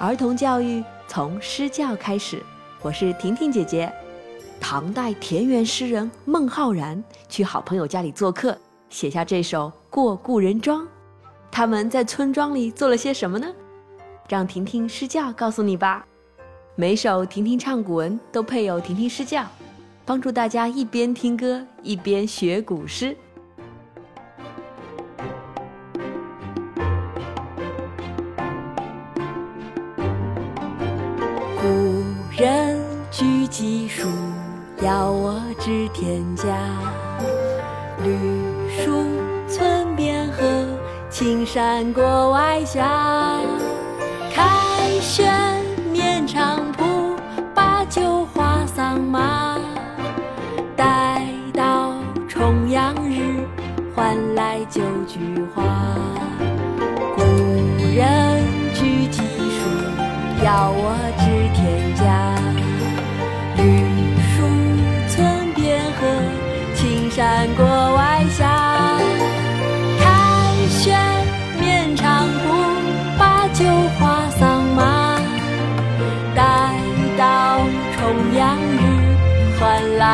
儿童教育从诗教开始。我是婷婷姐姐。唐代田园诗人孟浩然去好朋友家里做客，写下这首《过故人庄》。他们在村庄里做了些什么呢？让婷婷诗教告诉你吧。每首婷婷唱古文都配有婷婷诗教，帮助大家一边听歌一边学古诗。古人居集书，要我知天家。绿树村边合，青山郭外斜。开轩面场圃，把酒话桑麻。待到重阳日，还来酒菊花。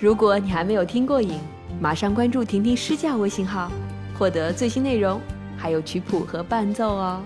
如果你还没有听过瘾，马上关注婷婷诗教微信号，获得最新内容，还有曲谱和伴奏哦。